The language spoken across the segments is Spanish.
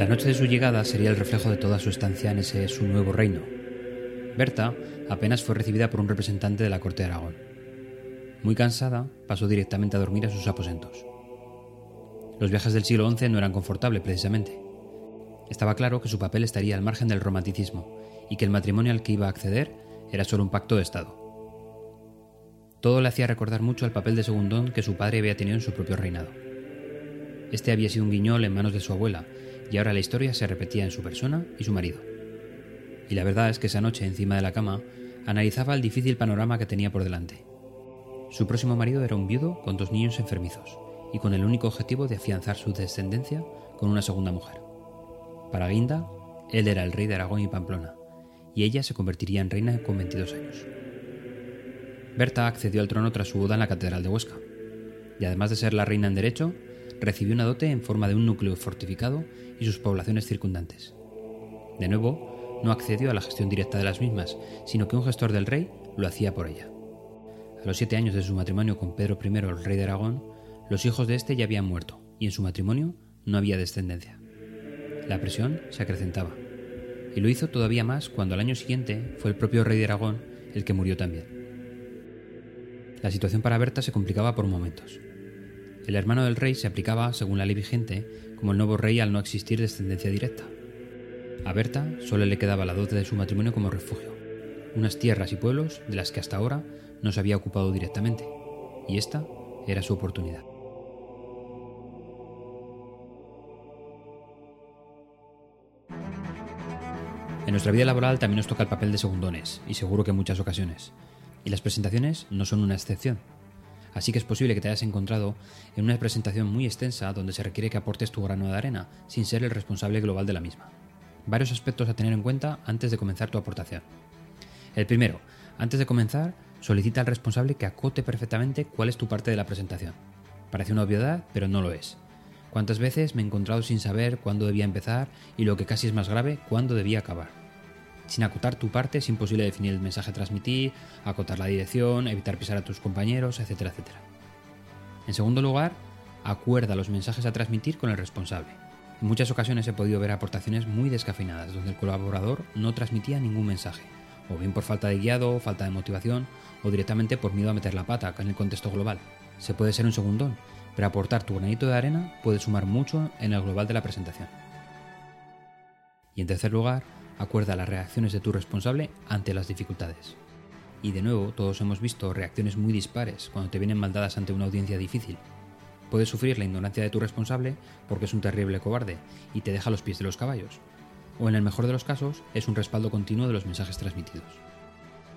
La noche de su llegada sería el reflejo de toda su estancia en ese su nuevo reino. Berta apenas fue recibida por un representante de la corte de Aragón. Muy cansada, pasó directamente a dormir a sus aposentos. Los viajes del siglo XI no eran confortables precisamente. Estaba claro que su papel estaría al margen del romanticismo y que el matrimonio al que iba a acceder era solo un pacto de Estado. Todo le hacía recordar mucho al papel de segundón que su padre había tenido en su propio reinado. Este había sido un guiñol en manos de su abuela, y ahora la historia se repetía en su persona y su marido. Y la verdad es que esa noche, encima de la cama, analizaba el difícil panorama que tenía por delante. Su próximo marido era un viudo con dos niños enfermizos, y con el único objetivo de afianzar su descendencia con una segunda mujer. Para Guinda, él era el rey de Aragón y Pamplona, y ella se convertiría en reina con 22 años. Berta accedió al trono tras su boda en la Catedral de Huesca, y además de ser la reina en derecho, recibió una dote en forma de un núcleo fortificado y sus poblaciones circundantes. De nuevo, no accedió a la gestión directa de las mismas, sino que un gestor del rey lo hacía por ella. A los siete años de su matrimonio con Pedro I, el rey de Aragón, los hijos de este ya habían muerto, y en su matrimonio no había descendencia. La presión se acrecentaba, y lo hizo todavía más cuando al año siguiente fue el propio rey de Aragón el que murió también. La situación para Berta se complicaba por momentos. El hermano del rey se aplicaba, según la ley vigente, como el nuevo rey al no existir descendencia directa. A Berta solo le quedaba la dote de su matrimonio como refugio, unas tierras y pueblos de las que hasta ahora no se había ocupado directamente, y esta era su oportunidad. En nuestra vida laboral también nos toca el papel de segundones, y seguro que en muchas ocasiones. Y las presentaciones no son una excepción. Así que es posible que te hayas encontrado en una presentación muy extensa donde se requiere que aportes tu grano de arena, sin ser el responsable global de la misma. Varios aspectos a tener en cuenta antes de comenzar tu aportación. El primero, antes de comenzar, solicita al responsable que acote perfectamente cuál es tu parte de la presentación. Parece una obviedad, pero no lo es. ¿Cuántas veces me he encontrado sin saber cuándo debía empezar y lo que casi es más grave, cuándo debía acabar? Sin acotar tu parte es imposible definir el mensaje a transmitir, acotar la dirección, evitar pisar a tus compañeros, etcétera, etcétera. En segundo lugar, acuerda los mensajes a transmitir con el responsable. En muchas ocasiones he podido ver aportaciones muy descafeinadas donde el colaborador no transmitía ningún mensaje, o bien por falta de guiado, falta de motivación, o directamente por miedo a meter la pata en el contexto global. Se puede ser un segundón, pero aportar tu granito de arena puede sumar mucho en el global de la presentación. Y en tercer lugar, acuerda las reacciones de tu responsable ante las dificultades. Y de nuevo, todos hemos visto reacciones muy dispares cuando te vienen maldadas ante una audiencia difícil. Puedes sufrir la ignorancia de tu responsable porque es un terrible cobarde y te deja los pies de los caballos. O en el mejor de los casos, es un respaldo continuo de los mensajes transmitidos.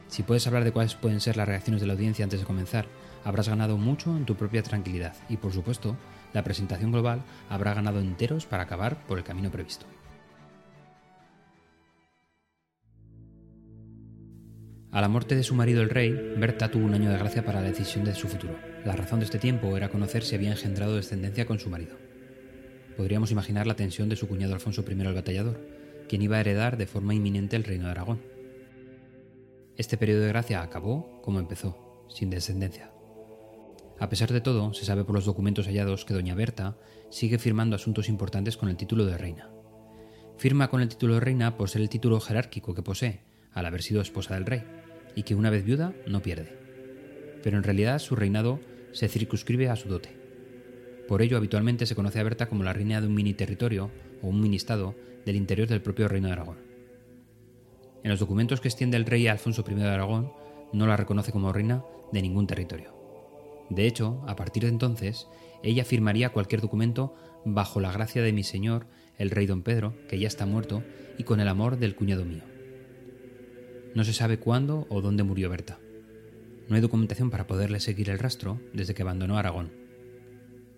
Si puedes hablar de cuáles pueden ser las reacciones de la audiencia antes de comenzar, habrás ganado mucho en tu propia tranquilidad y, por supuesto, la presentación global habrá ganado enteros para acabar por el camino previsto. A la muerte de su marido el rey, Berta tuvo un año de gracia para la decisión de su futuro. La razón de este tiempo era conocer si había engendrado descendencia con su marido. Podríamos imaginar la tensión de su cuñado Alfonso I el Batallador, quien iba a heredar de forma inminente el reino de Aragón. Este periodo de gracia acabó como empezó, sin descendencia. A pesar de todo, se sabe por los documentos hallados que doña Berta sigue firmando asuntos importantes con el título de reina. Firma con el título de reina por ser el título jerárquico que posee, al haber sido esposa del rey y que una vez viuda no pierde. Pero en realidad su reinado se circunscribe a su dote. Por ello habitualmente se conoce a Berta como la reina de un mini territorio o un mini estado del interior del propio reino de Aragón. En los documentos que extiende el rey Alfonso I de Aragón no la reconoce como reina de ningún territorio. De hecho, a partir de entonces, ella firmaría cualquier documento bajo la gracia de mi señor, el rey don Pedro, que ya está muerto, y con el amor del cuñado mío. No se sabe cuándo o dónde murió Berta. No hay documentación para poderle seguir el rastro desde que abandonó Aragón.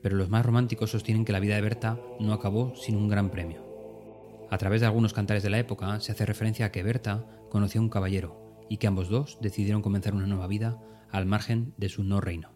Pero los más románticos sostienen que la vida de Berta no acabó sin un gran premio. A través de algunos cantares de la época se hace referencia a que Berta conoció a un caballero y que ambos dos decidieron comenzar una nueva vida al margen de su no reino.